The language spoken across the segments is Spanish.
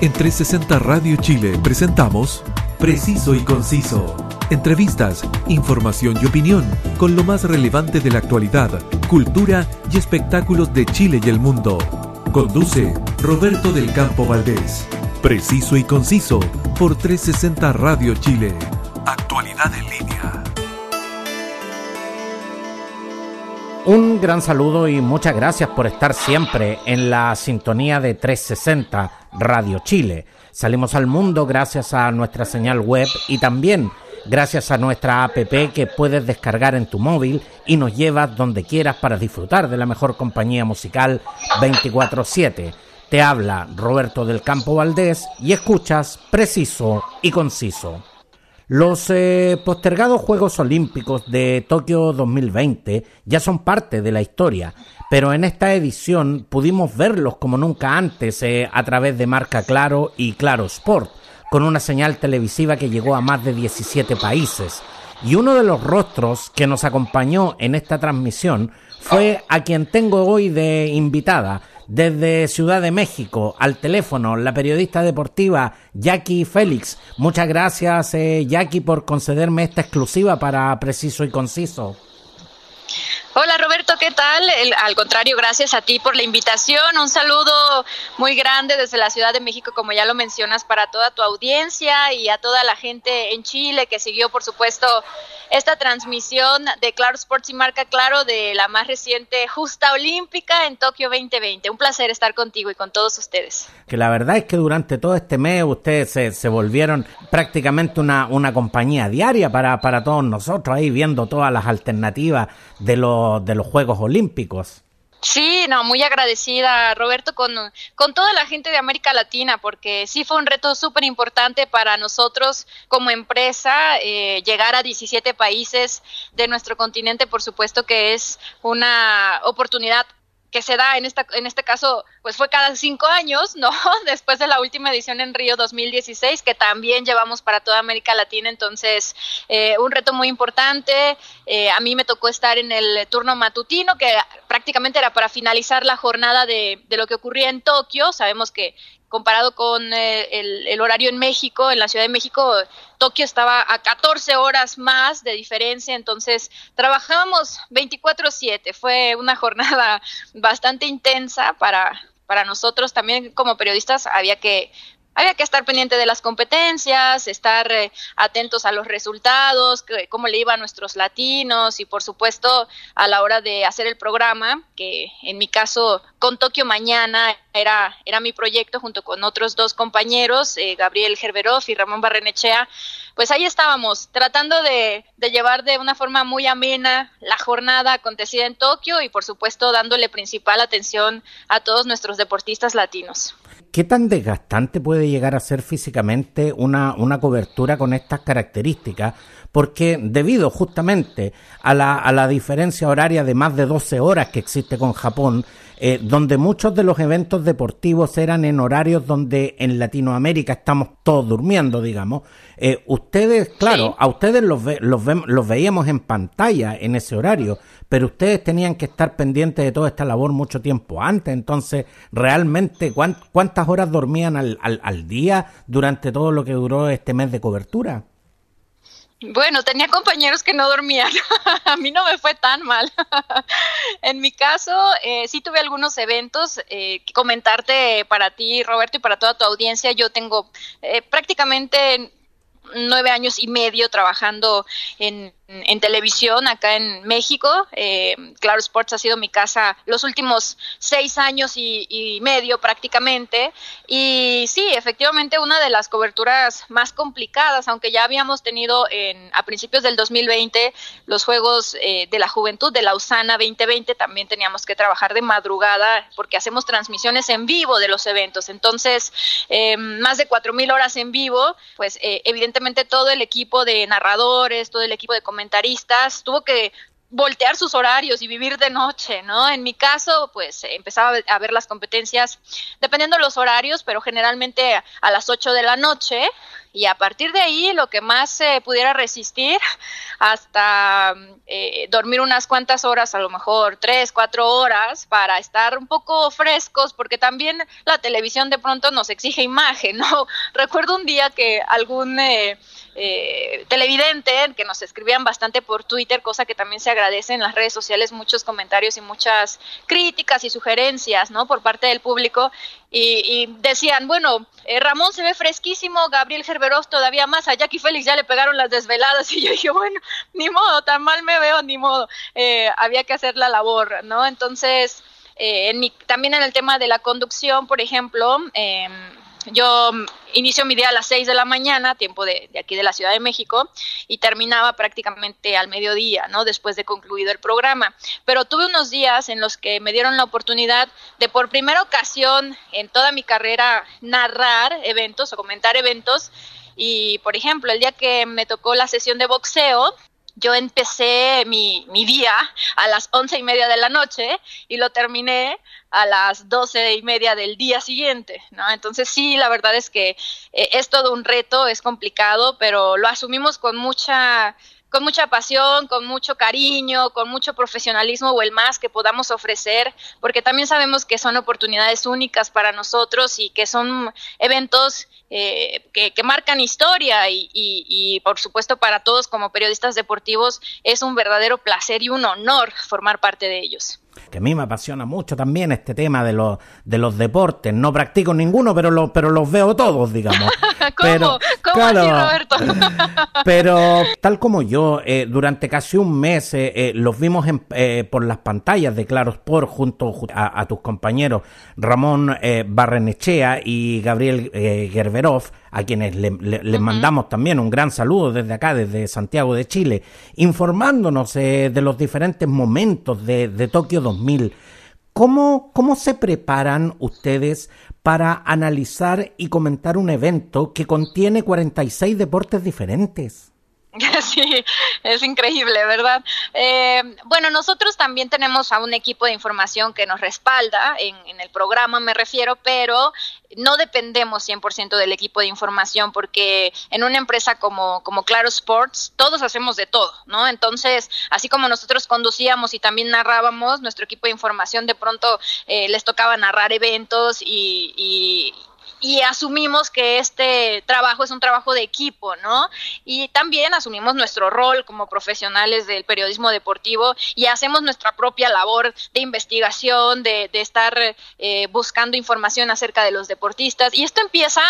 En 360 Radio Chile presentamos Preciso y Conciso. Entrevistas, información y opinión con lo más relevante de la actualidad, cultura y espectáculos de Chile y el mundo. Conduce Roberto del Campo Valdés. Preciso y Conciso por 360 Radio Chile. Actualidad en línea. Un gran saludo y muchas gracias por estar siempre en la sintonía de 360 Radio Chile. Salimos al mundo gracias a nuestra señal web y también gracias a nuestra app que puedes descargar en tu móvil y nos llevas donde quieras para disfrutar de la mejor compañía musical 24/7. Te habla Roberto del Campo Valdés y escuchas preciso y conciso. Los eh, postergados Juegos Olímpicos de Tokio 2020 ya son parte de la historia, pero en esta edición pudimos verlos como nunca antes eh, a través de Marca Claro y Claro Sport, con una señal televisiva que llegó a más de 17 países. Y uno de los rostros que nos acompañó en esta transmisión fue a quien tengo hoy de invitada, desde Ciudad de México, al teléfono, la periodista deportiva Jackie Félix. Muchas gracias, eh, Jackie, por concederme esta exclusiva para Preciso y Conciso. Hola Roberto, ¿qué tal? al contrario, gracias a ti por la invitación. Un saludo muy grande desde la Ciudad de México, como ya lo mencionas, para toda tu audiencia y a toda la gente en Chile que siguió, por supuesto, esta transmisión de Claro Sports y Marca Claro de la más reciente justa olímpica en Tokio 2020. Un placer estar contigo y con todos ustedes. Que la verdad es que durante todo este mes ustedes se, se volvieron prácticamente una, una compañía diaria para, para todos nosotros, ahí viendo todas las alternativas de los de los Juegos Olímpicos. Sí, no, muy agradecida, Roberto, con, con toda la gente de América Latina, porque sí fue un reto súper importante para nosotros como empresa eh, llegar a 17 países de nuestro continente, por supuesto que es una oportunidad que se da en esta en este caso pues fue cada cinco años no después de la última edición en Río 2016 que también llevamos para toda América Latina. Entonces eh, un reto muy importante. Eh, a mí me tocó estar en el turno matutino que prácticamente era para finalizar la jornada de, de lo que ocurría en Tokio. Sabemos que comparado con eh, el, horario en México, en la Ciudad de México, Tokio estaba a 14 horas más de diferencia, entonces trabajábamos 24/7, fue una jornada bastante intensa para, para nosotros, también como periodistas había que había que estar pendiente de las competencias, estar eh, atentos a los resultados, cómo le iba a nuestros latinos y por supuesto a la hora de hacer el programa, que en mi caso con Tokio Mañana era, era mi proyecto junto con otros dos compañeros, eh, Gabriel Gerberov y Ramón Barrenechea, pues ahí estábamos tratando de, de llevar de una forma muy amena la jornada acontecida en Tokio y por supuesto dándole principal atención a todos nuestros deportistas latinos. ¿Qué tan desgastante puede llegar a ser físicamente una, una cobertura con estas características? Porque debido justamente a la, a la diferencia horaria de más de 12 horas que existe con Japón, eh, donde muchos de los eventos deportivos eran en horarios donde en Latinoamérica estamos todos durmiendo, digamos. Eh, ustedes, claro, a ustedes los, los, los veíamos en pantalla en ese horario, pero ustedes tenían que estar pendientes de toda esta labor mucho tiempo antes. Entonces, realmente, ¿cuántas horas dormían al, al, al día durante todo lo que duró este mes de cobertura? Bueno, tenía compañeros que no dormían. a mí no me fue tan mal. en mi caso, eh, sí tuve algunos eventos. Eh, comentarte para ti, Roberto, y para toda tu audiencia. Yo tengo eh, prácticamente nueve años y medio trabajando en en televisión acá en México. Eh, claro Sports ha sido mi casa los últimos seis años y, medio prácticamente. Y sí, efectivamente una de las coberturas más complicadas, aunque ya habíamos tenido en, a principios del 2020 los Juegos eh, de la Juventud de Lausana 2020, también teníamos que trabajar de madrugada porque hacemos transmisiones en vivo de los eventos. Entonces, eh, más de cuatro mil horas en vivo, pues evidentemente todo el equipo de narradores, todo el equipo de comentaristas, tuvo que voltear sus horarios y vivir de noche, ¿no? En mi caso, pues empezaba a ver las competencias dependiendo de los horarios, pero generalmente a las 8 de la noche y a partir de ahí lo que más se pudiera resistir hasta eh, dormir unas cuantas horas, a lo mejor tres, cuatro horas, para estar un poco frescos, porque también la televisión de pronto nos exige imagen, ¿no? Recuerdo un día que algún... Eh, eh, televidente que nos escribían bastante por Twitter, cosa que también se agradece en las redes sociales, muchos comentarios y muchas críticas y sugerencias, ¿no? Por parte del público y, decían, bueno, eh, Ramón se ve fresquísimo, Gabriel Gerberov todavía más, a Jackie Félix ya le pegaron las desveladas y yo dije, bueno, ni modo, tan mal me veo, ni modo, eh, había que hacer la labor, ¿no? Entonces, eh, en mi, también en el tema de la conducción, por ejemplo, eh, yo inicio mi día a las 6 de la mañana, tiempo de, aquí de la Ciudad de México, y terminaba prácticamente al mediodía, ¿no? Después de concluido el programa. Pero tuve unos días en los que me dieron la oportunidad de por primera ocasión en toda mi carrera narrar eventos o comentar eventos. Y, por ejemplo, el día que me tocó la sesión de boxeo, yo empecé mi, mi, día a las once y media de la noche y lo terminé a las doce y media del día siguiente, ¿no? Entonces sí, la verdad es que eh, es todo un reto, es complicado, pero lo asumimos con mucha con mucha pasión, con mucho cariño, con mucho profesionalismo o el más que podamos ofrecer, porque también sabemos que son oportunidades únicas para nosotros y que son eventos eh, que, marcan historia y, y, por supuesto para todos como periodistas deportivos es un verdadero placer y un honor formar parte de ellos que a mí me apasiona mucho también este tema de los, de los deportes. No practico ninguno, pero, lo, pero los veo todos, digamos. ¿Cómo? Pero, ¿Cómo así, Roberto? pero tal como yo, eh, durante casi un mes eh, eh, los vimos por las pantallas de Claro Sport junto a, tus compañeros Ramón Barrenechea y Gabriel Gerberov a quienes les mandamos también un gran saludo desde acá, desde Santiago de Chile, informándonos eh, de los diferentes momentos de, de Tokio 2000. ¿Cómo, ¿Cómo se preparan ustedes para analizar y comentar un evento que contiene 46 deportes diferentes? Sí, es increíble, ¿verdad? Eh, bueno, nosotros también tenemos a un equipo de información que nos respalda, en, el programa me refiero, pero no dependemos 100% del equipo de información porque en una empresa como, como Claro Sports todos hacemos de todo, ¿no? Entonces, así como nosotros conducíamos y también narrábamos, nuestro equipo de información de pronto eh, les tocaba narrar eventos y y asumimos que este trabajo es un trabajo de equipo, ¿no? Y también asumimos nuestro rol como profesionales del periodismo deportivo y hacemos nuestra propia labor de investigación, de, de estar eh, buscando información acerca de los deportistas. Y esto empieza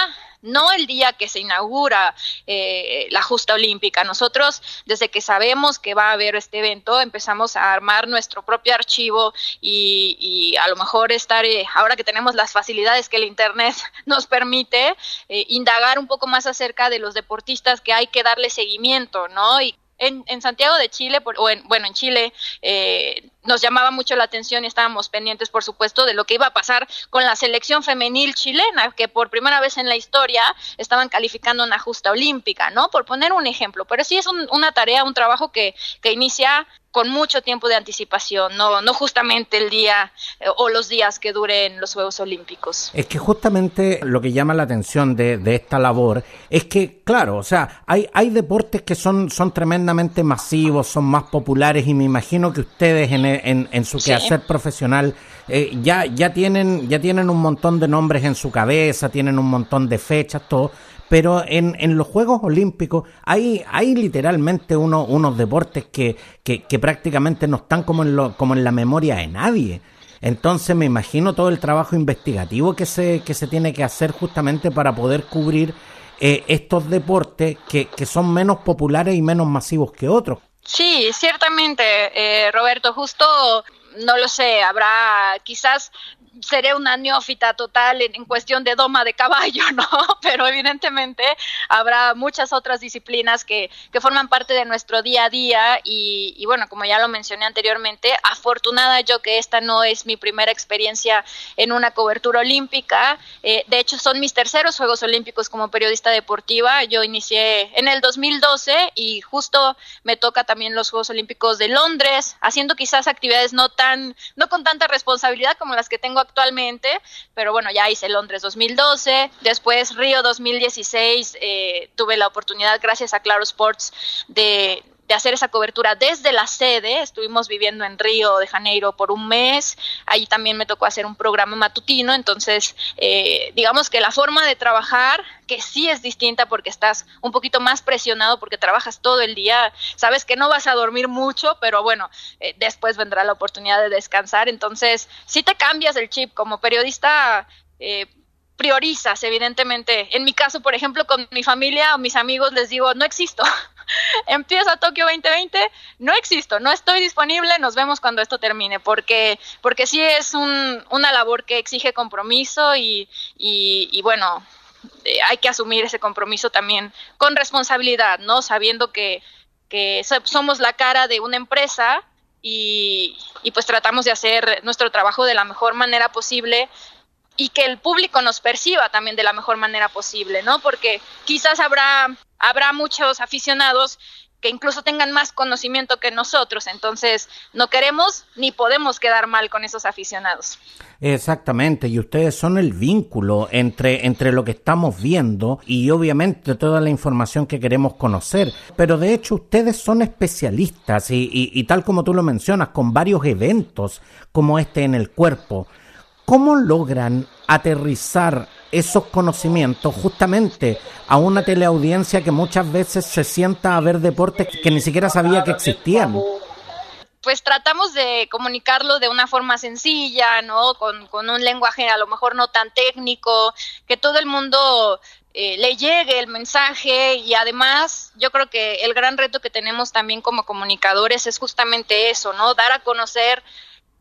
no el día que se inaugura eh, la justa olímpica. Nosotros, desde que sabemos que va a haber este evento, empezamos a armar nuestro propio archivo y, a lo mejor estar, eh, ahora que tenemos las facilidades que el Internet nos permite, eh, indagar un poco más acerca de los deportistas que hay que darle seguimiento, ¿no? Y en, en, Santiago de Chile, o en, bueno, en Chile, eh, nos llamaba mucho la atención y estábamos pendientes, por supuesto, de lo que iba a pasar con la selección femenil chilena, que por primera vez en la historia estaban calificando una justa olímpica, ¿no? Por poner un ejemplo. Pero sí es una tarea, un trabajo que, que inicia con mucho tiempo de anticipación, no, no justamente el día eh, o los días que duren los Juegos Olímpicos. Es que justamente lo que llama la atención de, de esta labor es que, claro, o sea, hay, hay deportes que son, son tremendamente masivos, son más populares y me imagino que ustedes en, en, en su quehacer profesional eh, ya, ya, tienen, ya tienen un montón de nombres en su cabeza, tienen un montón de fechas, todo pero en, en los Juegos Olímpicos hay, hay literalmente uno, unos deportes que, que, que prácticamente no están como en, lo, como en la memoria de nadie. Entonces me imagino todo el trabajo investigativo que se, que se tiene que hacer justamente para poder cubrir eh, estos deportes que, que son menos populares y menos masivos que otros. Sí, ciertamente, eh, Roberto, justo no lo sé, habrá quizás seré una neófita total en, cuestión de doma de caballo, ¿no? Pero evidentemente habrá muchas otras disciplinas que, que forman parte de nuestro día a día y, y, bueno, como ya lo mencioné anteriormente, afortunada yo que esta no es mi primera experiencia en una cobertura olímpica. Eh, de hecho, son mis terceros Juegos Olímpicos como periodista deportiva. Yo inicié en el 2012 y justo me toca también los Juegos Olímpicos de Londres, haciendo quizás actividades no tan, no con tanta responsabilidad como las que tengo actualmente, pero bueno, ya hice Londres 2012, después Río 2016, eh, tuve la oportunidad, gracias a Claro Sports, de, de hacer esa cobertura desde la sede. Estuvimos viviendo en Río de Janeiro por un mes. Ahí también me tocó hacer un programa matutino. Entonces, eh, digamos que la forma de trabajar, que sí es distinta porque estás un poquito más presionado porque trabajas todo el día. Sabes que no vas a dormir mucho, pero bueno, eh, después vendrá la oportunidad de descansar. Entonces, si te cambias el chip como periodista. Eh, priorizas, evidentemente. En mi caso, por ejemplo, con mi familia o mis amigos les digo, no existo. Empieza Tokio 2020, no existo, no estoy disponible, nos vemos cuando esto termine, porque, porque sí es un, una labor que exige compromiso y, y, bueno, eh, hay que asumir ese compromiso también con responsabilidad, ¿no? Sabiendo que, que somos la cara de una empresa y, y pues tratamos de hacer nuestro trabajo de la mejor manera posible y que el público nos perciba también de la mejor manera posible, ¿no? Porque quizás habrá, habrá muchos aficionados que incluso tengan más conocimiento que nosotros, entonces no queremos ni podemos quedar mal con esos aficionados. Exactamente, y ustedes son el vínculo entre, entre lo que estamos viendo y obviamente toda la información que queremos conocer. Pero de hecho ustedes son especialistas y, y tal como tú lo mencionas, con varios eventos como este en el cuerpo. ¿Cómo logran aterrizar esos conocimientos justamente a una teleaudiencia que muchas veces se sienta a ver deportes que ni siquiera sabía que existían? pues tratamos de comunicarlo de una forma sencilla, ¿no? Con, un lenguaje a lo mejor no tan técnico, que todo el mundo eh, le llegue el mensaje y además yo creo que el gran reto que tenemos también como comunicadores es justamente eso, ¿no? Dar a conocer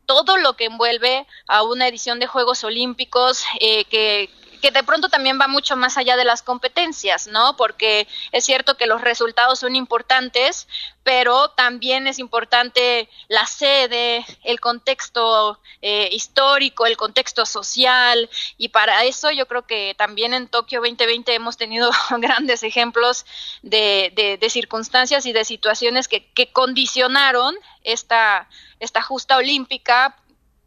todo lo que envuelve a una edición de Juegos Olímpicos eh, que, que de pronto también va mucho más allá de las competencias, ¿no? Porque es cierto que los resultados son importantes, pero también es importante la sede, el contexto eh, histórico, el contexto social, y para eso yo creo que también en Tokio 2020 hemos tenido grandes ejemplos de, de, circunstancias y de situaciones que, que condicionaron esta, esta justa olímpica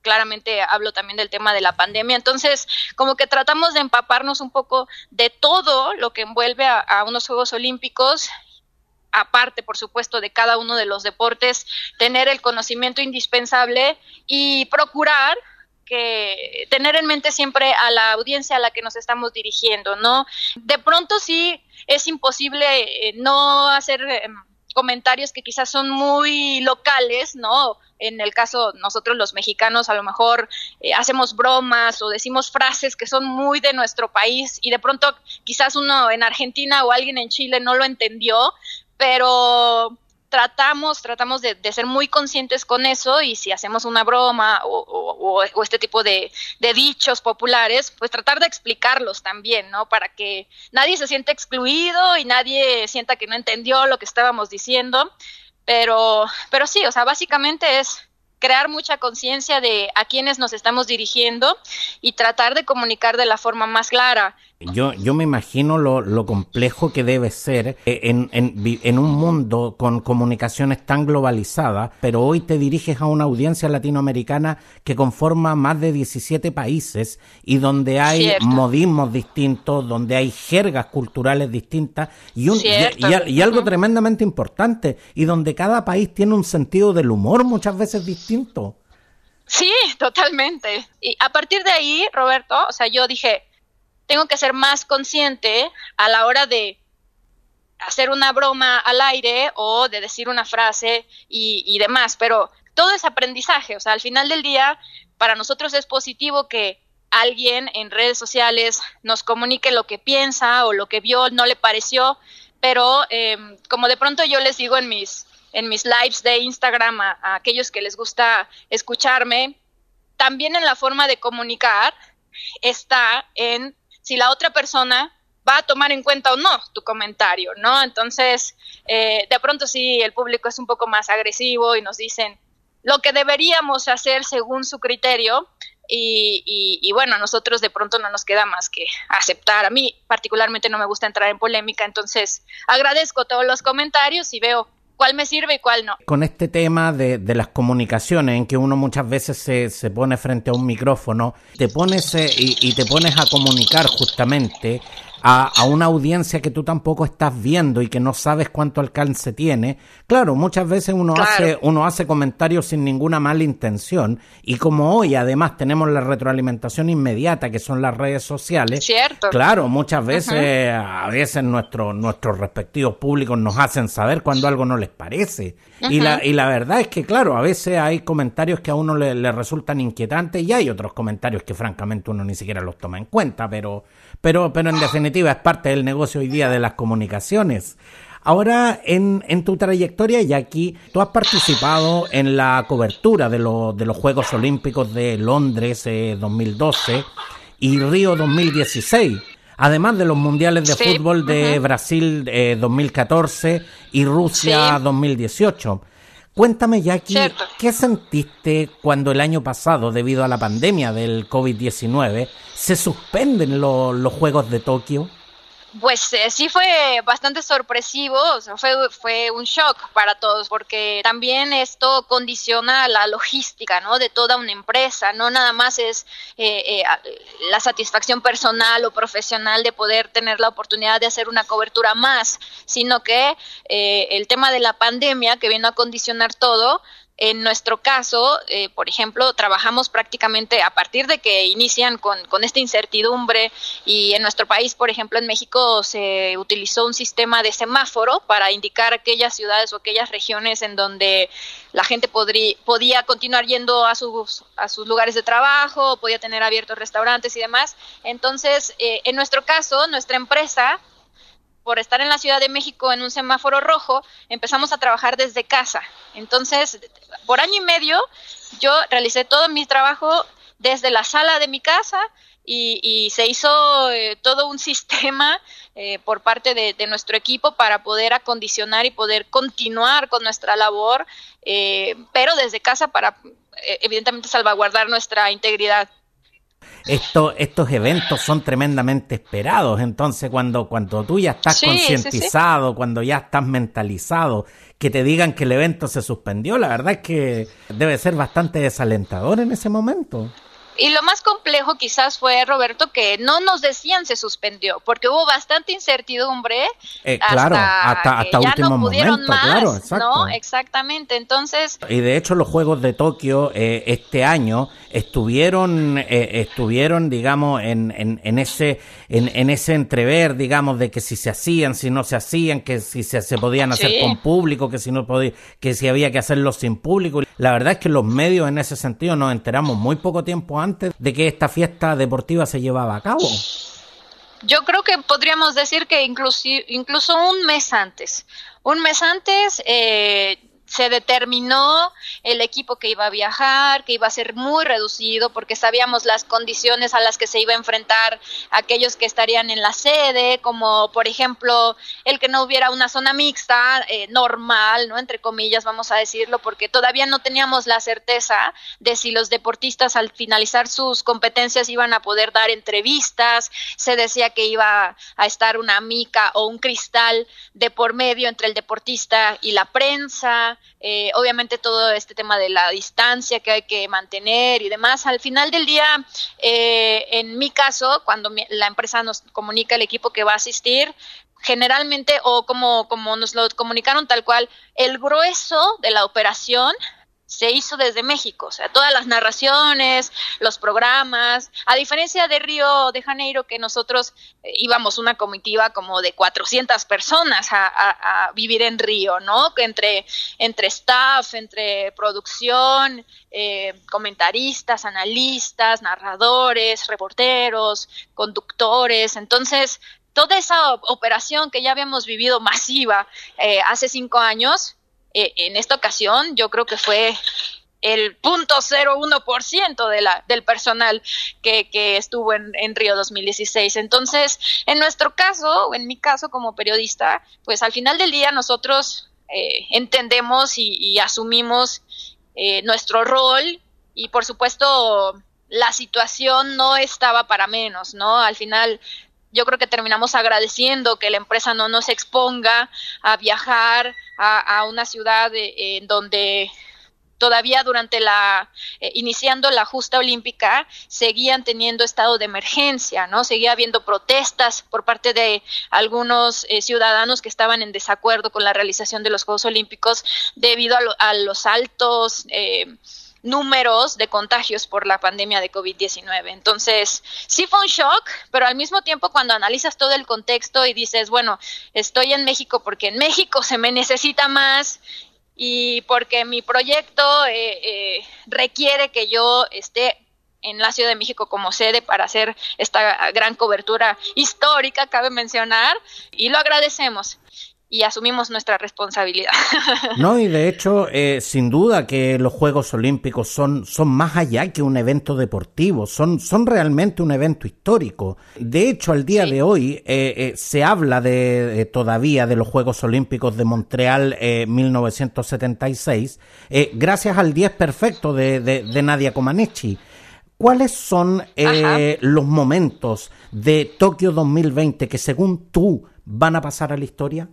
claramente hablo también del tema de la pandemia. Entonces, como que tratamos de empaparnos un poco de todo lo que envuelve a, unos Juegos Olímpicos aparte, por supuesto, de cada uno de los deportes, tener el conocimiento indispensable y procurar que tener en mente siempre a la audiencia a la que nos estamos dirigiendo, ¿no? De pronto sí es imposible eh, no hacer em, comentarios que quizás son muy locales, ¿no? En el caso nosotros los mexicanos a lo mejor eh, hacemos bromas o decimos frases que son muy de nuestro país y de pronto quizás uno en Argentina o alguien en Chile no lo entendió, pero tratamos, tratamos de, ser muy conscientes con eso y si hacemos una broma o, este tipo de, dichos populares, pues tratar de explicarlos también, ¿no? Para que nadie se sienta excluido y nadie sienta que no entendió lo que estábamos diciendo. Pero, pero sí, o sea, básicamente es crear mucha conciencia de a quienes nos estamos dirigiendo y tratar de comunicar de la forma más clara. Yo, yo me imagino lo, lo complejo que debe ser eh, en, en, en, un mundo con comunicaciones tan globalizadas, pero hoy te diriges a una audiencia latinoamericana que conforma más de 17 países y donde hay modismos distintos, donde hay jergas culturales distintas y, un, y, algo tremendamente importante, y donde cada país tiene un sentido del humor muchas veces distinto. Sí, totalmente. Y a partir de ahí, Roberto, o sea, yo dije, tengo que ser más consciente a la hora de hacer una broma al aire o de decir una frase y, demás, pero todo es aprendizaje, o sea, al final del día, para nosotros es positivo que alguien en redes sociales nos comunique lo que piensa o lo que vio, no le pareció, pero em, como de pronto yo les digo en mis, en mis lives de Instagram a, aquellos que les gusta escucharme, también en la forma de comunicar está en si la otra persona va a tomar en cuenta o no tu comentario, ¿no? Entonces, eh, de pronto sí, el público es un poco más agresivo y nos dicen lo que deberíamos hacer según su criterio y, y, bueno, a nosotros de pronto no nos queda más que aceptar. A mí particularmente no me gusta entrar en polémica, entonces agradezco todos los comentarios y veo cuál me sirve y cuál no. Con este tema de, de las comunicaciones, en que uno muchas veces se, se pone frente a un micrófono, te pones eh, y, y, te pones a comunicar justamente a, una audiencia que tú tampoco estás viendo y que no sabes cuánto alcance tiene. Claro, muchas veces uno hace uno hace comentarios sin ninguna mala intención y como hoy además tenemos la retroalimentación inmediata que son las redes sociales. Cierto. Claro, muchas veces a veces nuestros nuestros respectivos públicos nos hacen saber cuando algo no les parece. y, la, y la verdad es que, claro, a veces hay comentarios que a uno le, le resultan inquietantes y hay otros comentarios que francamente uno ni siquiera los toma en cuenta, pero, pero, pero en definitiva es parte del negocio hoy día de las comunicaciones. Ahora, en, en tu trayectoria, Jackie, tú has participado en la cobertura de, de los Juegos Olímpicos de Londres 2012 eh, y Río 2016 además de los mundiales de fútbol de Brasil 2014 eh, y Rusia 2018. Cuéntame, Jackie, ¿qué sentiste cuando el año pasado, debido a la pandemia del COVID-19, se suspenden los Juegos de Tokio? Pues eh, sí fue bastante sorpresivo, fue, fue un shock para todos, porque también esto condiciona la logística, ¿no? De toda una empresa, no nada más es eh, eh, la satisfacción personal o profesional de poder tener la oportunidad de hacer una cobertura más, sino que el tema de la pandemia que vino a condicionar todo, en nuestro caso, eh, por ejemplo, trabajamos prácticamente a partir de que inician con, con, esta incertidumbre y en nuestro país, por ejemplo, en México se utilizó un sistema de semáforo para indicar aquellas ciudades o aquellas regiones en donde la gente podía continuar yendo a sus, a sus lugares de trabajo, podía tener abiertos restaurantes y demás. Entonces, eh, en nuestro caso, nuestra empresa por estar en la Ciudad de México en un semáforo rojo, empezamos a trabajar desde casa. Entonces, por año y medio, yo realicé todo mi trabajo desde la sala de mi casa y, se hizo eh, todo un sistema eh, por parte de, nuestro equipo para poder acondicionar y poder continuar con nuestra labor, eh, pero desde casa para evidentemente salvaguardar nuestra integridad estos eventos son tremendamente esperados. Entonces, cuando, cuando tú ya estás concientizado, cuando ya estás mentalizado, que te digan que el evento se suspendió, la verdad es que debe ser bastante desalentador en ese momento. Y lo más complejo quizás fue, Roberto, que no nos decían se suspendió, porque hubo bastante incertidumbre. Eh, claro, hasta, hasta, último momento, claro, exacto. ¿no? Exactamente, entonces... Y de hecho los Juegos de Tokio eh, este año estuvieron, eh, estuvieron digamos, en, en, en ese, en, en, ese entrever, digamos, de que si se hacían, si no se hacían, que si se, se podían hacer con público, que si no podía, que si había que hacerlo sin público. La verdad es que los medios en ese sentido nos enteramos muy poco tiempo antes de que esta fiesta deportiva se llevaba a cabo. Yo creo que podríamos decir que incluso, incluso un mes antes. Un mes antes eh, se determinó el equipo que iba a viajar, que iba a ser muy reducido porque sabíamos las condiciones a las que se iba a enfrentar aquellos que estarían en la sede, como por ejemplo el que no hubiera una zona mixta eh, normal, no entre comillas vamos a decirlo, porque todavía no teníamos la certeza de si los deportistas al finalizar sus competencias iban a poder dar entrevistas, se decía que iba a estar una mica o un cristal de por medio entre el deportista y la prensa, eh, obviamente todo este tema de la distancia que hay que mantener y demás. Al final del día, eh, en mi caso, cuando la empresa nos comunica el equipo que va a asistir, generalmente o como, como nos lo comunicaron tal cual, el grueso de la operación se hizo desde México, o sea, todas las narraciones, los programas, a diferencia de Río de Janeiro, que nosotros eh, íbamos una comitiva como de 400 personas a, vivir en Río, ¿no? Entre, entre staff, entre producción, eh, comentaristas, analistas, narradores, reporteros, conductores, entonces toda esa operación que ya habíamos vivido masiva eh, hace cinco años, eh, en esta ocasión yo creo que fue el 0.01% de del personal que, que estuvo en, en, Río 2016. Entonces, en nuestro caso, o en mi caso como periodista, pues al final del día nosotros eh, entendemos y, asumimos eh, nuestro rol y por supuesto la situación no estaba para menos, ¿no? Al final yo creo que terminamos agradeciendo que la empresa no nos exponga a viajar a, una ciudad eh, en donde todavía durante la eh, iniciando la justa olímpica seguían teniendo estado de emergencia, ¿no? Seguía habiendo protestas por parte de algunos eh, ciudadanos que estaban en desacuerdo con la realización de los Juegos Olímpicos debido a, los altos eh, números de contagios por la pandemia de COVID-19. Entonces, sí fue un shock, pero al mismo tiempo cuando analizas todo el contexto y dices, bueno, estoy en México porque en México se me necesita más y porque mi proyecto eh, eh, requiere que yo esté en la Ciudad de México como sede para hacer esta gran cobertura histórica, cabe mencionar, y lo agradecemos y asumimos nuestra responsabilidad. No, y de hecho, eh, sin duda que los Juegos Olímpicos son, son más allá que un evento deportivo, son, son realmente un evento histórico. De hecho, al día de hoy eh, eh, se habla de, todavía de los Juegos Olímpicos de Montreal 1976, gracias al 10 perfecto de, de, Nadia Comaneci. ¿Cuáles son los momentos de Tokio 2020 que según tú van a pasar a la historia?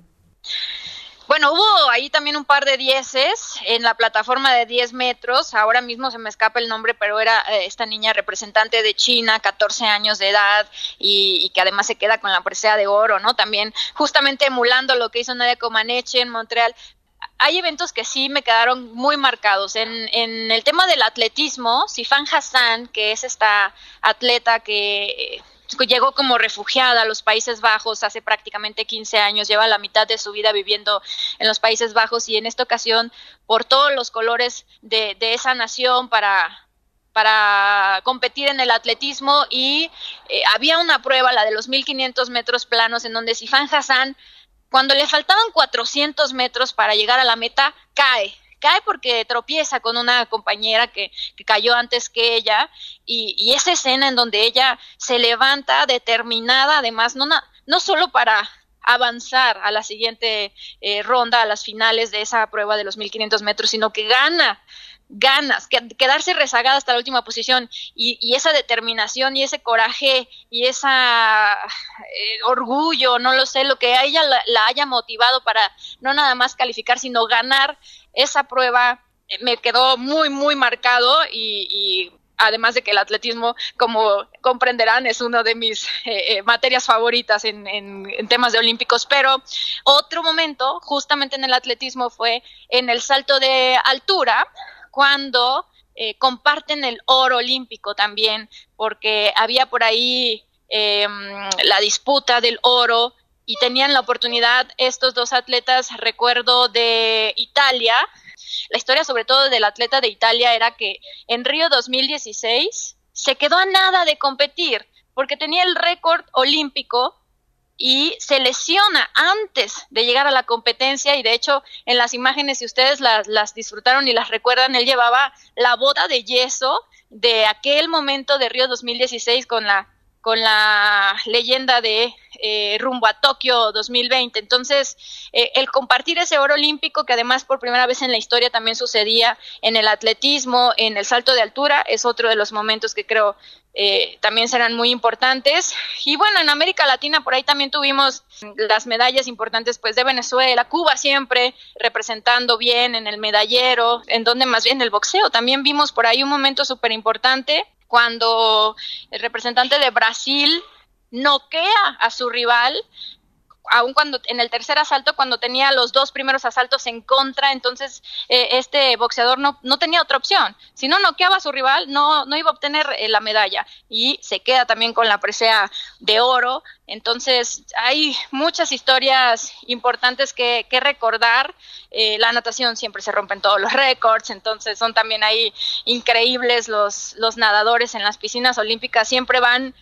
Bueno, hubo ahí también un par de dieces en la plataforma de 10 metros. Ahora mismo se me escapa el nombre, pero era eh, esta niña representante de China, 14 años de edad, y, que además se queda con la presea de oro, ¿no? También justamente emulando lo que hizo Nadia Comaneci en Montreal. Hay eventos que sí me quedaron muy marcados. En, en el tema del atletismo, Sifan Hassan, que es esta atleta que llegó como refugiada a los Países Bajos hace prácticamente 15 años, lleva la mitad de su vida viviendo en los Países Bajos y en esta ocasión, por todos los colores de, esa nación para, para competir en el atletismo y eh, había una prueba, la de los 1500 metros planos, en donde Sifan Hassan, cuando le faltaban 400 metros para llegar a la meta, cae cae porque tropieza con una compañera que, cayó antes que ella y, esa escena en donde ella se levanta determinada, además, no, no solo para avanzar a la siguiente eh, ronda, a las finales de esa prueba de los 1500 metros, sino que gana ganas, quedarse rezagada hasta la última posición y, esa determinación y ese coraje y ese eh, orgullo, no lo sé, lo que a ella la, haya motivado para no nada más calificar, sino ganar esa prueba, eh, me quedó muy, muy marcado y, además de que el atletismo, como comprenderán, es una de mis eh, materias favoritas en, en, temas de olímpicos. Pero otro momento, justamente en el atletismo, fue en el salto de altura, cuando eh, comparten el oro olímpico también, porque había por ahí em, la disputa del oro y tenían la oportunidad estos dos atletas, recuerdo de Italia, la historia sobre todo del atleta de Italia era que en Río 2016 se quedó a nada de competir porque tenía el récord olímpico y se lesiona antes de llegar a la competencia y de hecho en las imágenes si ustedes las, las, disfrutaron y las recuerdan él llevaba la bota de yeso de aquel momento de Río 2016 con la con la leyenda de eh, rumbo a Tokio 2020. Entonces, eh, el compartir ese oro olímpico, que además por primera vez en la historia también sucedía en el atletismo, en el salto de altura, es otro de los momentos que creo eh, también serán muy importantes. Y bueno, en América Latina por ahí también tuvimos las medallas importantes pues de Venezuela, Cuba siempre representando bien en el medallero, en donde más bien el boxeo. También vimos por ahí un momento súper importante cuando el representante de Brasil noquea a su rival aun cuando en el tercer asalto, cuando tenía los dos primeros asaltos en contra, entonces eh, este boxeador no, no tenía otra opción. Si no noqueaba a su rival, no, no iba a obtener eh, la medalla y se queda también con la presea de oro. Entonces hay muchas historias importantes que, que recordar. Eh, la natación siempre se rompen todos los récords, entonces son también ahí increíbles los, los nadadores en las piscinas olímpicas, siempre van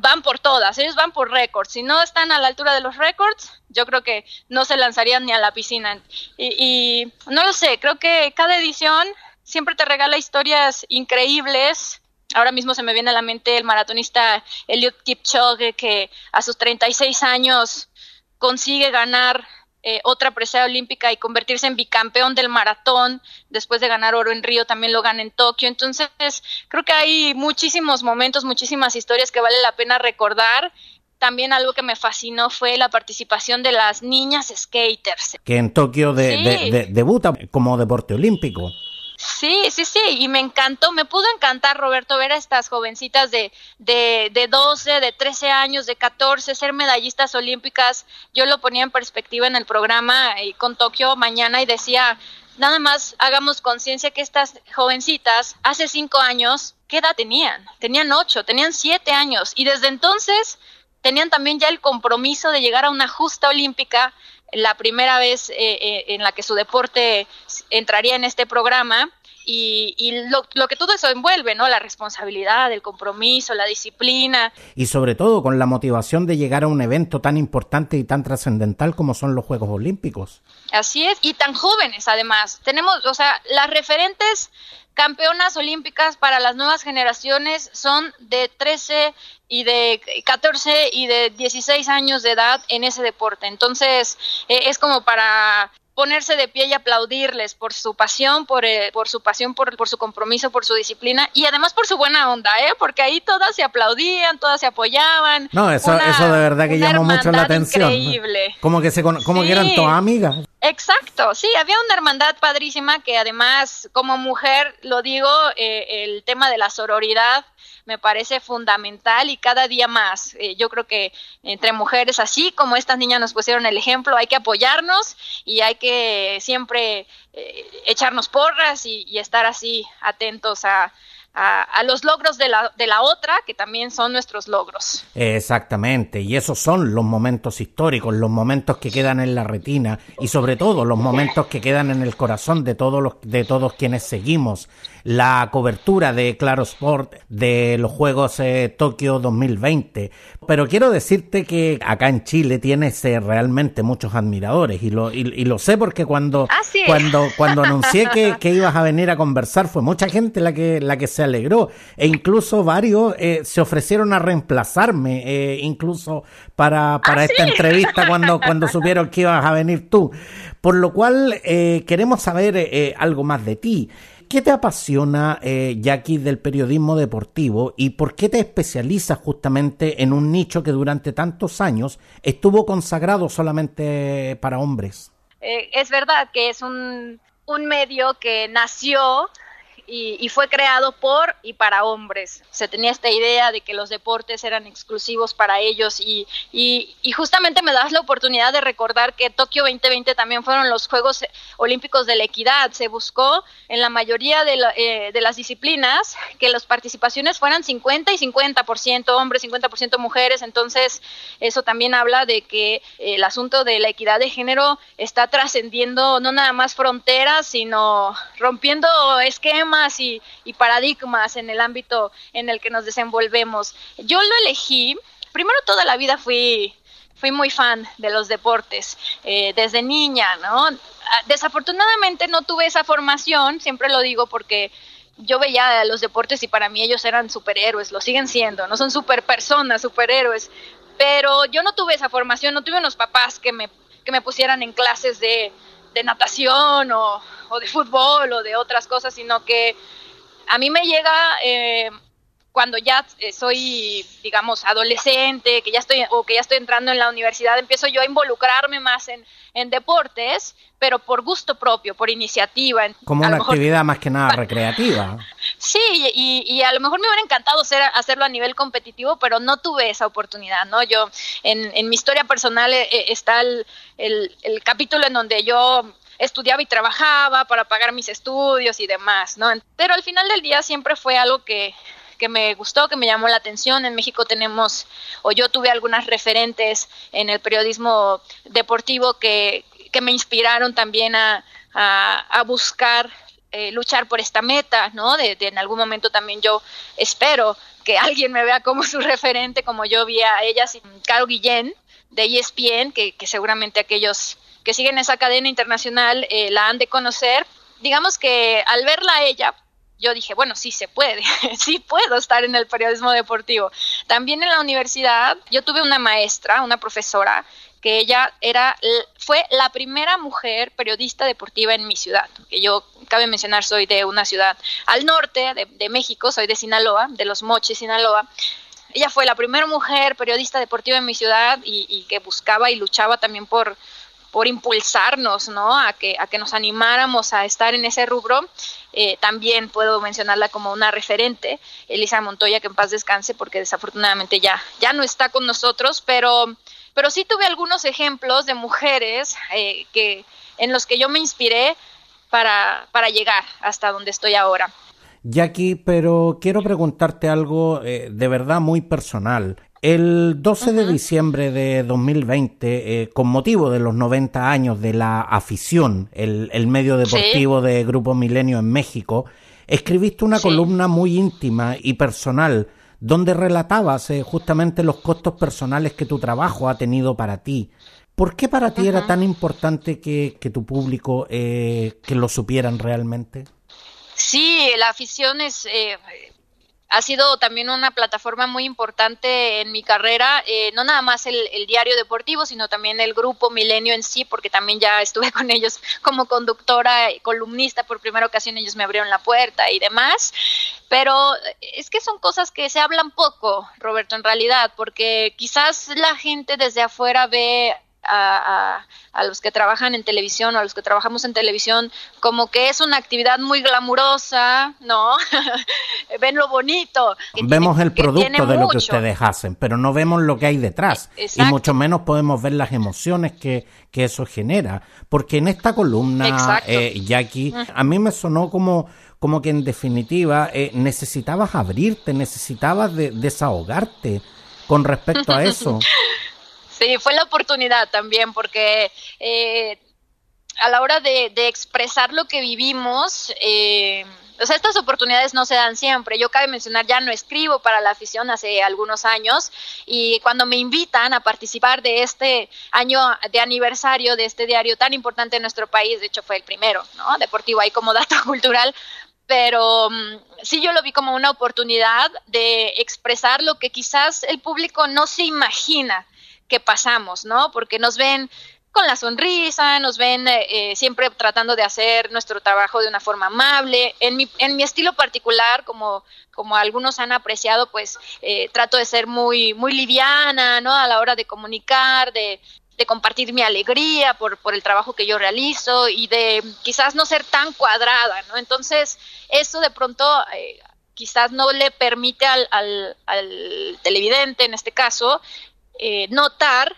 van por todas, ellos van por récords. Si no están a la altura de los récords, yo creo que no se lanzarían ni a la piscina. Y, no lo sé, creo que cada edición siempre te regala historias increíbles. Ahora mismo se me viene a la mente el maratonista Eliud Kipchoge, que a sus 36 años consigue ganar eh, otra presea olímpica y convertirse en bicampeón del maratón, después de ganar oro en Río, también lo gana en Tokio. Entonces, creo que hay muchísimos momentos, muchísimas historias que vale la pena recordar también algo que me fascinó fue la participación de las niñas skaters. Que en Tokio de, debuta como deporte olímpico. Sí, sí, sí, y me encantó, me pudo encantar, Roberto, ver a estas jovencitas de, de, de 12, de 13 años, de 14, ser medallistas olímpicas. Yo lo ponía en perspectiva en el programa y con Tokio mañana y decía, nada más hagamos conciencia que estas jovencitas hace cinco años, ¿qué edad tenían? Tenían ocho, tenían siete años y desde entonces tenían también ya el compromiso de llegar a una justa olímpica, la primera vez eh, eh, en la que su deporte entraría en este programa y, y lo, lo, que todo eso envuelve, ¿no? La responsabilidad, el compromiso, la disciplina. Y sobre todo con la motivación de llegar a un evento tan importante y tan trascendental como son los Juegos Olímpicos. Así es, y tan jóvenes además. Tenemos, o sea, las referentes campeonas olímpicas para las nuevas generaciones son de 13 y de 14 y de 16 años de edad en ese deporte. Entonces, eh, es como para ponerse de pie y aplaudirles por su pasión, por, eh, por su pasión, por, por, su compromiso, por su disciplina y además por su buena onda, ¿eh? Porque ahí todas se aplaudían, todas se apoyaban. No, eso, eso de verdad que llamó mucho la atención. Increíble. Como que, se, como que eran todas amigas. Exacto, sí, había una hermandad padrísima que además, como mujer, lo digo, eh, el tema de la sororidad me parece fundamental y cada día más. Eh, yo creo que entre mujeres, así como estas niñas nos pusieron el ejemplo, hay que apoyarnos y hay que siempre eh, echarnos porras y, y estar así atentos a, a, los logros de la, de la otra, que también son nuestros logros. Exactamente, y esos son los momentos históricos, los momentos que quedan en la retina y sobre todo los momentos que quedan en el corazón de todos los, de todos quienes seguimos la cobertura de Claro Sport de los Juegos eh, Tokio 2020. Pero quiero decirte que acá en Chile tienes eh, realmente muchos admiradores y lo, y, lo sé porque cuando, ah, cuando, cuando anuncié que, que, ibas a venir a conversar fue mucha gente la que, la que se alegró e incluso varios eh, se ofrecieron a reemplazarme incluso para, para ¿Ah, esta entrevista cuando, cuando supieron que ibas a venir tú. Por lo cual queremos saber algo más de ti. ¿Qué te apasiona, eh, Jackie, del periodismo deportivo y por qué te especializas justamente en un nicho que durante tantos años estuvo consagrado solamente para hombres? Eh, es verdad que es un, un medio que nació y, fue creado por y para hombres. Se tenía esta idea de que los deportes eran exclusivos para ellos y, y, justamente me das la oportunidad de recordar que Tokio 2020 también fueron los Juegos Olímpicos de la Equidad. Se buscó en la mayoría de, eh, de las disciplinas que las participaciones fueran 50 y 50% hombres, 50% mujeres. Entonces, eso también habla de que el asunto de la equidad de género está trascendiendo no nada más fronteras, sino rompiendo esquemas y, paradigmas en el ámbito en el que nos desenvolvemos. Yo lo elegí, primero toda la vida fui fui muy fan de los deportes eh, desde niña, ¿no? Ah, desafortunadamente no tuve esa formación, siempre lo digo porque yo veía los deportes y para mí ellos eran superhéroes, lo siguen siendo, no son super personas, superhéroes, pero yo no tuve esa formación, no tuve unos papás que me, que me pusieran en clases de, de natación o, o, de fútbol o de otras cosas, sino que a mí me llega eh, cuando ya eh, soy, digamos, adolescente, que ya estoy o que ya estoy entrando en la universidad, empiezo yo a involucrarme más en, en deportes, pero por gusto propio, por iniciativa. Como una actividad más que nada recreativa. Sí, y, y, a lo mejor me hubiera encantado ser, hacerlo a nivel competitivo, pero no tuve esa oportunidad, ¿no? Yo, en, en mi historia personal eh, está el, el, el capítulo en donde yo estudiaba y trabajaba para pagar mis estudios y demás, ¿no? Pero al final del día siempre fue algo que, que me gustó, que me llamó la atención. En México tenemos, o yo tuve algunas referentes en el periodismo deportivo que, que me inspiraron también a, a, buscar eh, luchar por esta meta, ¿no? De, en algún momento también yo espero que alguien me vea como su referente, como yo vi a ellas, Caro Guillén de ESPN, que, que seguramente aquellos que siguen esa cadena internacional eh, la han de conocer. Digamos que al verla a ella, yo dije, bueno, sí se puede, sí puedo estar en el periodismo deportivo. También en la universidad yo tuve una maestra, una profesora, que ella era, fue la primera mujer periodista deportiva en mi ciudad. Que yo, cabe mencionar, soy de una ciudad al norte de, México, soy de Sinaloa, de los Mochis, Sinaloa. ella fue la primera mujer periodista deportiva en mi ciudad y, que buscaba y luchaba también por, por impulsarnos, ¿no? A que, a que nos animáramos a estar en ese rubro. Eh, también puedo mencionarla como una referente, Elisa Montoya, que en paz descanse, porque desafortunadamente ya, ya no está con nosotros, pero, pero sí tuve algunos ejemplos de mujeres eh, que, en los que yo me inspiré para, para llegar hasta donde estoy ahora. Jackie, pero quiero preguntarte algo eh, de verdad muy personal. El 12 de diciembre de 2020, eh, con motivo de los 90 años de la afición, el, medio deportivo de Grupo Milenio en México, escribiste una columna muy íntima y personal donde relatabas eh, justamente los costos personales que tu trabajo ha tenido para ti. ¿Por qué para ti era tan importante que, que tu público que lo supieran realmente? Sí, la afición es, eh, ha sido también una plataforma muy importante en mi carrera, eh, no nada más el, diario deportivo, sino también el grupo Milenio en sí, porque también ya estuve con ellos como conductora y columnista por primera ocasión, ellos me abrieron la puerta y demás, pero es que son cosas que se hablan poco, Roberto, en realidad, porque quizás la gente desde afuera ve a, los que trabajan en televisión o a los que trabajamos en televisión como que es una actividad muy glamurosa, ¿no? Ven lo bonito. Vemos el producto de lo que ustedes hacen, pero no vemos lo que hay detrás. Y mucho menos podemos ver las emociones que, que eso genera. Porque en esta columna, eh, Jackie, a mí me sonó como como que en definitiva eh, necesitabas abrirte, necesitabas desahogarte con respecto a eso. Sí, fue la oportunidad también, porque eh, a la hora de, expresar lo que vivimos, eh, o sea, estas oportunidades no se dan siempre. Yo cabe mencionar, ya no escribo para la afición hace algunos años y cuando me invitan a participar de este año de aniversario de este diario tan importante en nuestro país, de hecho fue el primero, ¿no? Deportivo ahí como dato cultural, pero mm, sí yo lo vi como una oportunidad de expresar lo que quizás el público no se imagina que pasamos, ¿no? Porque nos ven con la sonrisa, nos ven eh, eh, siempre tratando de hacer nuestro trabajo de una forma amable. En mi, en mi estilo particular, como, como algunos han apreciado, pues eh, trato de ser muy, muy liviana, ¿no? A la hora de comunicar, de, de compartir mi alegría por, por el trabajo que yo realizo y de quizás no ser tan cuadrada, ¿no? Entonces, eso de pronto quizás no le permite al, al, al televidente, en este caso, eh, notar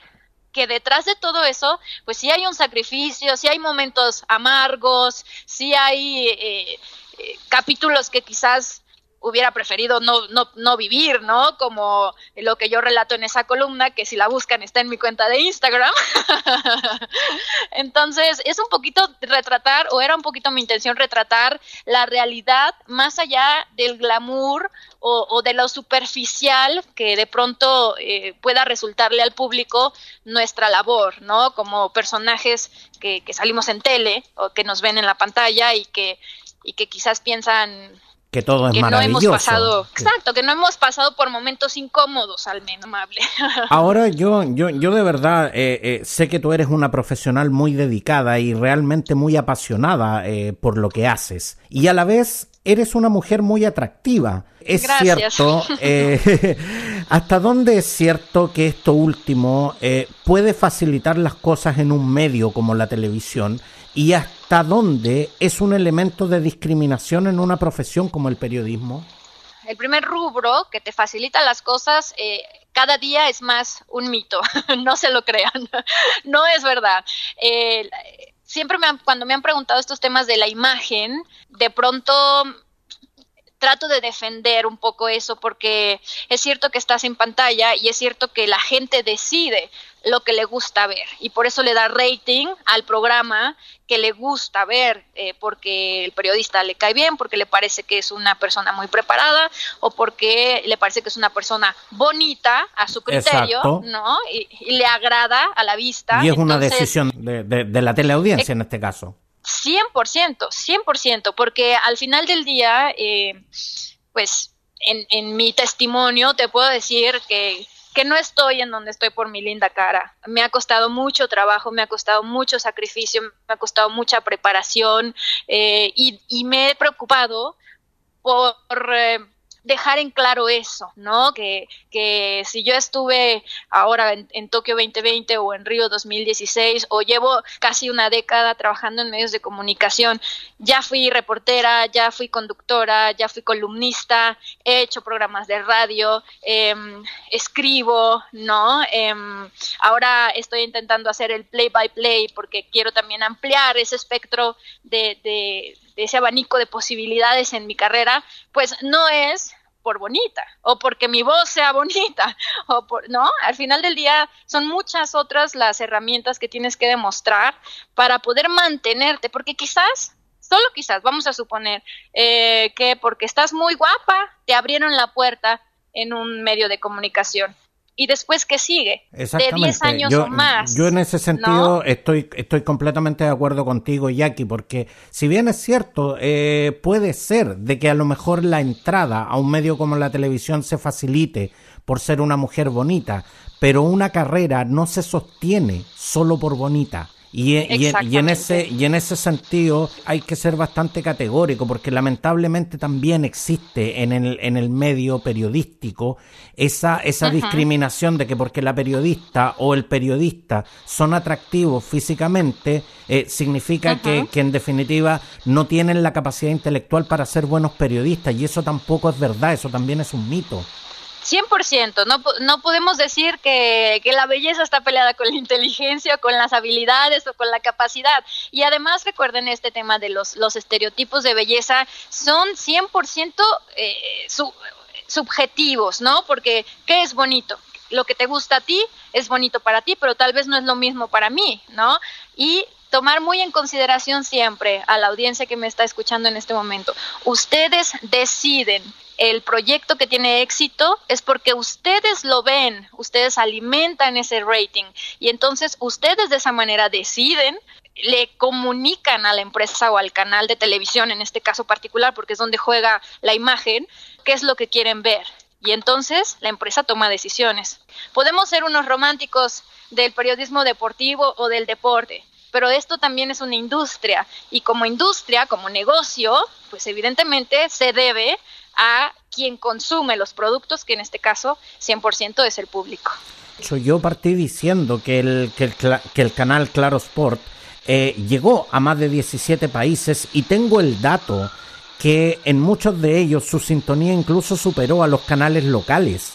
que detrás de todo eso, pues sí hay un sacrificio, sí hay momentos amargos, sí hay eh, eh, capítulos que quizás hubiera preferido no, no, no vivir, ¿no? Como lo que yo relato en esa columna, que si la buscan está en mi cuenta de Instagram. Entonces, es un poquito retratar, o era un poquito mi intención retratar la realidad más allá del glamour o, de lo superficial que de pronto eh, pueda resultarle al público nuestra labor, ¿no? Como personajes que, que salimos en tele o que nos ven en la pantalla y que, y que quizás piensan que todo es maravilloso. No hemos pasado, exacto, que no hemos pasado por momentos incómodos, al menos amable. Ahora yo, yo, yo de verdad eh, eh, sé que tú eres una profesional muy dedicada y realmente muy apasionada eh, por lo que haces. Y a la vez eres una mujer muy atractiva. Es cierto, ¿hasta dónde es cierto que esto último puede facilitar las cosas en un medio como la televisión? Y hasta dónde es un elemento de discriminación en una profesión como el periodismo? El primer rubro que te facilita las cosas eh, cada día es más un mito, no se lo crean, no es verdad. Eh, siempre me cuando me han preguntado estos temas de la imagen, de pronto trato de defender un poco eso porque es cierto que estás en pantalla y es cierto que la gente decide lo que le gusta ver y por eso le da rating al programa que le gusta ver eh, porque el periodista le cae bien, porque le parece que es una persona muy preparada o porque le parece que es una persona bonita a su criterio, ¿no? Y, le agrada a la vista. Y es una decisión de, de, la teleaudiencia en este caso. 100%, 100%, porque al final del día, eh, pues en, en mi testimonio te puedo decir que que no estoy en donde estoy por mi linda cara. Me ha costado mucho trabajo, me ha costado mucho sacrificio, me ha costado mucha preparación eh, y, me he preocupado por, eh, dejar en claro eso, ¿no? Que, que si yo estuve ahora en, Tokio 2020 o en Río 2016 o llevo casi una década trabajando en medios de comunicación, ya fui reportera, ya fui conductora, ya fui columnista, he hecho programas de radio, em, escribo, ¿no? Em, ahora estoy intentando hacer el play by play porque quiero también ampliar ese espectro de, de ese abanico de posibilidades en mi carrera, pues no es por bonita o porque mi voz sea bonita o por, no, al final del día son muchas otras las herramientas que tienes que demostrar para poder mantenerte, porque quizás, solo quizás, vamos a suponer eh, que porque estás muy guapa, te abrieron la puerta en un medio de comunicación y después qué sigue de 10 años o más. Yo en ese sentido estoy, estoy completamente de acuerdo contigo, Jackie, porque si bien es cierto, eh, puede ser de que a lo mejor la entrada a un medio como la televisión se facilite por ser una mujer bonita, pero una carrera no se sostiene solo por bonita. Y, en ese, y en ese sentido hay que ser bastante categórico, porque lamentablemente también existe en el, en el medio periodístico esa, esa discriminación de que porque la periodista o el periodista son atractivos físicamente, eh, significa que, que en definitiva no tienen la capacidad intelectual para ser buenos periodistas, y eso tampoco es verdad, eso también es un mito. 100%, no, no podemos decir que, que, la belleza está peleada con la inteligencia, con las habilidades o con la capacidad. Y además recuerden este tema de los, los estereotipos de belleza, son 100% eh, subjetivos, ¿no? Porque, ¿qué es bonito? Lo que te gusta a ti es bonito para ti, pero tal vez no es lo mismo para mí, ¿no? Y tomar muy en consideración siempre a la audiencia que me está escuchando en este momento. Ustedes deciden el proyecto que tiene éxito es porque ustedes lo ven, ustedes alimentan ese rating y entonces ustedes de esa manera deciden le comunican a la empresa o al canal de televisión, en este caso particular, porque es donde juega la imagen, qué es lo que quieren ver. Y entonces la empresa toma decisiones. Podemos ser unos románticos del periodismo deportivo o del deporte, pero esto también es una industria y como industria, como negocio, pues evidentemente se debe a quien consume los productos, que en este caso 100% es el público. Yo partí diciendo que el, que el, canal Claro Sport eh, llegó a más de 17 países y tengo el dato que en muchos de ellos su sintonía incluso superó a los canales locales.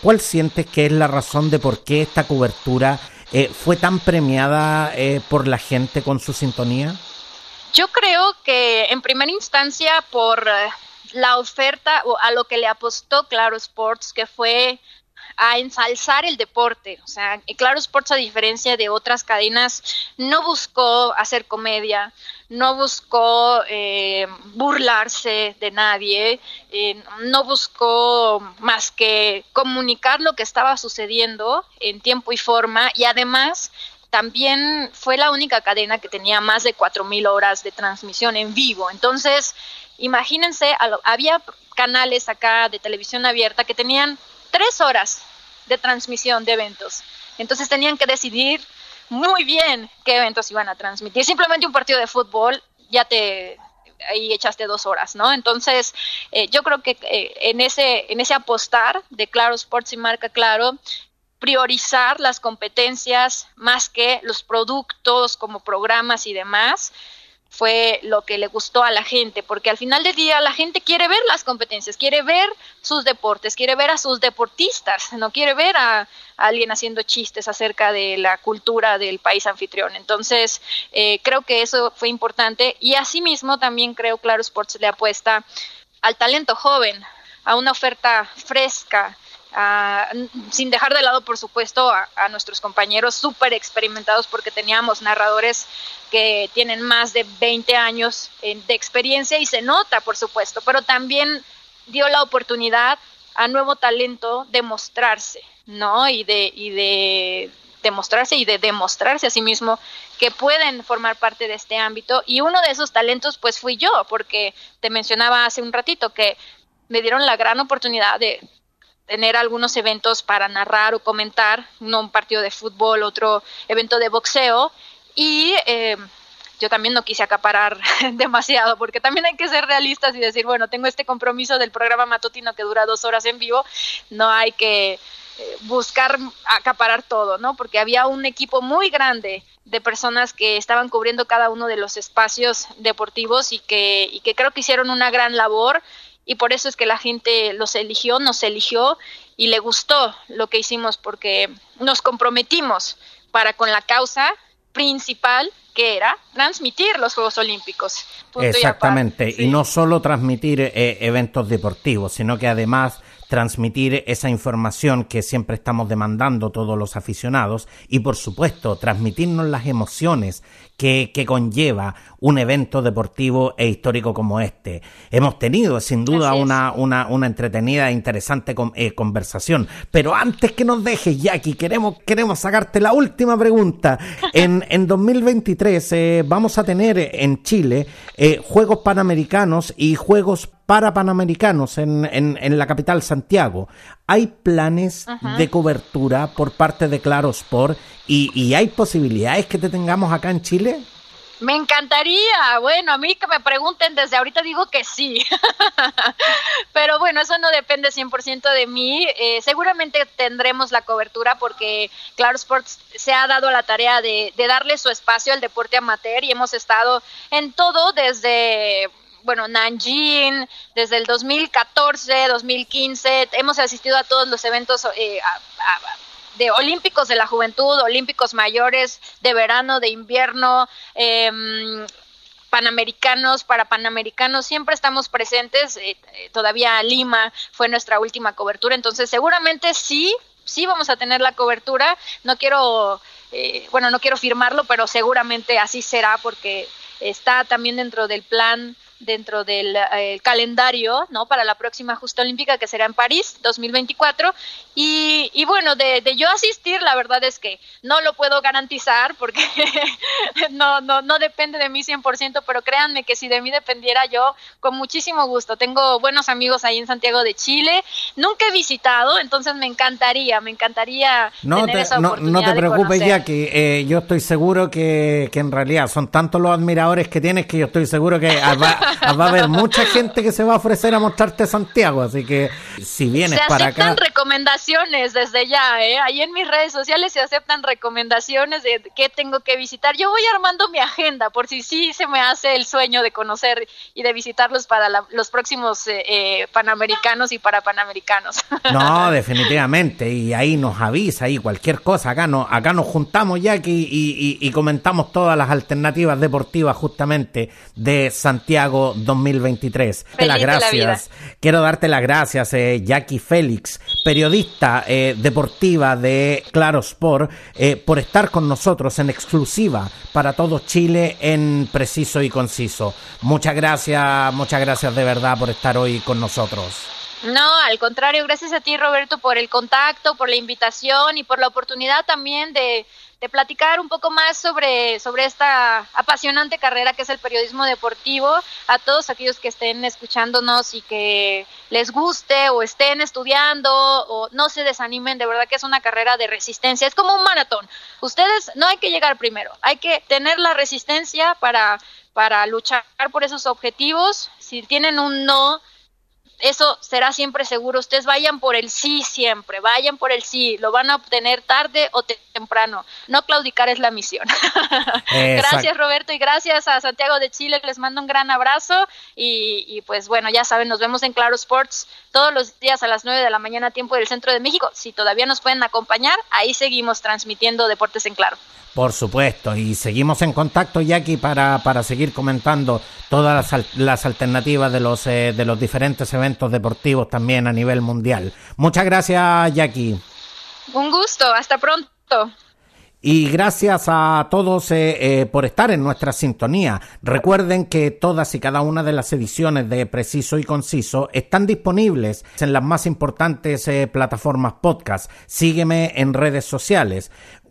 ¿Cuál sientes que es la razón de por qué esta cobertura eh, fue tan premiada eh, por la gente con su sintonía? Yo creo que en primera instancia por la oferta o a lo que le apostó Claro Sports, que fue a ensalzar el deporte. O sea, Claro Sports, a diferencia de otras cadenas, no buscó hacer comedia, no buscó eh, burlarse de nadie, eh, no buscó más que comunicar lo que estaba sucediendo en tiempo y forma y además también fue la única cadena que tenía más de 4.000 horas de transmisión en vivo. Entonces, imagínense, había canales acá de televisión abierta que tenían tres horas de transmisión de eventos. Entonces tenían que decidir muy bien qué eventos iban a transmitir. Simplemente un partido de fútbol ya te ahí echaste dos horas, ¿no? Entonces, eh, yo creo que eh, en ese en ese apostar de Claro Sports y marca Claro, priorizar las competencias más que los productos como programas y demás, fue lo que le gustó a la gente, porque al final del día la gente quiere ver las competencias, quiere ver sus deportes, quiere ver a sus deportistas, no quiere ver a, alguien haciendo chistes acerca de la cultura del país anfitrión. Entonces, eh, creo que eso fue importante y asimismo también creo Claro Sports le apuesta al talento joven, a una oferta fresca, sin dejar de lado, por supuesto, a, nuestros compañeros súper experimentados, porque teníamos narradores que tienen más de 20 años de experiencia y se nota, por supuesto, pero también dio la oportunidad a nuevo talento de mostrarse, ¿no? Y de, y de demostrarse y de demostrarse a sí mismo que pueden formar parte de este ámbito. Y uno de esos talentos, pues fui yo, porque te mencionaba hace un ratito que me dieron la gran oportunidad de tener algunos eventos para narrar o comentar, no un partido de fútbol, otro evento de boxeo. Y eh, yo también no quise acaparar demasiado, porque también hay que ser realistas y decir, bueno, tengo este compromiso del programa matutino que dura dos horas en vivo, no hay que eh, buscar acaparar todo, ¿no? Porque había un equipo muy grande de personas que estaban cubriendo cada uno de los espacios deportivos y que, y que creo que hicieron una gran labor y por eso es que la gente los eligió, nos eligió y le gustó lo que hicimos porque nos comprometimos para con la causa principal que era transmitir los Juegos Olímpicos. Exactamente, y, no solo transmitir eh, eventos deportivos, sino que además transmitir esa información que siempre estamos demandando todos los aficionados y por supuesto transmitirnos las emociones que, conlleva un evento deportivo e histórico como este. Hemos tenido sin duda una, una, una, entretenida e interesante eh, conversación, pero antes que nos dejes, Jackie, queremos, queremos sacarte la última pregunta. En, en 2023 eh, vamos a tener en Chile eh, Juegos Panamericanos y Juegos para Panamericanos en, en, la capital Santiago. ¿Hay planes de cobertura por parte de Claro Sport y, y hay posibilidades que te tengamos acá en Chile? Me encantaría. Bueno, a mí que me pregunten desde ahorita digo que sí. Pero bueno, eso no depende 100% de mí. Eh, seguramente tendremos la cobertura porque Claro Sports se ha dado la tarea de, darle su espacio al deporte amateur y hemos estado en todo desde bueno, Nanjing, desde el 2014, 2015, hemos asistido a todos los eventos eh, de olímpicos de la juventud, olímpicos mayores, de verano, de invierno, em, panamericanos, para panamericanos, siempre estamos presentes, eh, eh, todavía Lima fue nuestra última cobertura, entonces seguramente sí, sí vamos a tener la cobertura, no quiero, bueno, no quiero firmarlo, pero seguramente así será porque está también dentro del plan dentro del eh, calendario ¿no? para la próxima justa olímpica que será en París 2024 y, y bueno de, de, yo asistir la verdad es que no lo puedo garantizar porque no, no, no depende de mí 100% pero créanme que si de mí dependiera yo con muchísimo gusto. Tengo buenos amigos ahí en Santiago de Chile. Nunca he visitado entonces me encantaría me encantaría no tener te, esa no, no te preocupes ya que eh, yo estoy seguro que, que en realidad son tantos los admiradores que tienes que yo estoy seguro que va a haber mucha gente que se va a ofrecer a mostrarte Santiago, así que si vienes para acá... Se aceptan recomendaciones desde ya, ¿eh? Ahí en mis redes sociales se aceptan recomendaciones de qué tengo que visitar. Yo voy armando mi agenda por si sí se me hace el sueño de conocer y de visitarlos para los próximos eh, eh, panamericanos y para panamericanos. No, definitivamente, y ahí nos avisa, y cualquier cosa, acá, no, acá nos juntamos ya y, y, y comentamos todas las alternativas deportivas justamente de Santiago 2023. las gracias. Quiero darte las gracias, eh, Jackie Félix, periodista eh, deportiva de Claro Sport, eh, por estar con nosotros en exclusiva para todo Chile en preciso y conciso. Muchas gracias, muchas gracias de verdad por estar hoy con nosotros. No, al contrario, gracias a ti Roberto por el contacto, por la invitación y por la oportunidad también de, de platicar un poco más sobre, sobre esta apasionante carrera que es el periodismo deportivo. A todos aquellos que estén escuchándonos y que les guste o estén estudiando o no se desanimen, de verdad que es una carrera de resistencia. Es como un maratón. Ustedes no hay que llegar primero, hay que tener la resistencia para, para luchar por esos objetivos. Si tienen un no, eso será siempre seguro. Ustedes vayan por el sí siempre, vayan por el sí, lo van a obtener tarde o temprano. No claudicar es la misión. gracias Roberto y gracias a Santiago de Chile, les mando un gran abrazo y, pues bueno, ya saben, nos vemos en Claro Sports todos los días a las 9 de la mañana tiempo del centro de México. Si todavía nos pueden acompañar, ahí seguimos transmitiendo Deportes en Claro. Por supuesto, y seguimos en contacto, Jackie, para, para seguir comentando todas las, las alternativas de los, eh, de los diferentes eventos deportivos también a nivel mundial. Muchas gracias, Jackie. Un gusto, hasta pronto. Y gracias a todos eh, eh, por estar en nuestra sintonía. Recuerden que todas y cada una de las ediciones de Preciso y Conciso están disponibles en las más importantes plataformas podcast. Sígueme en redes sociales.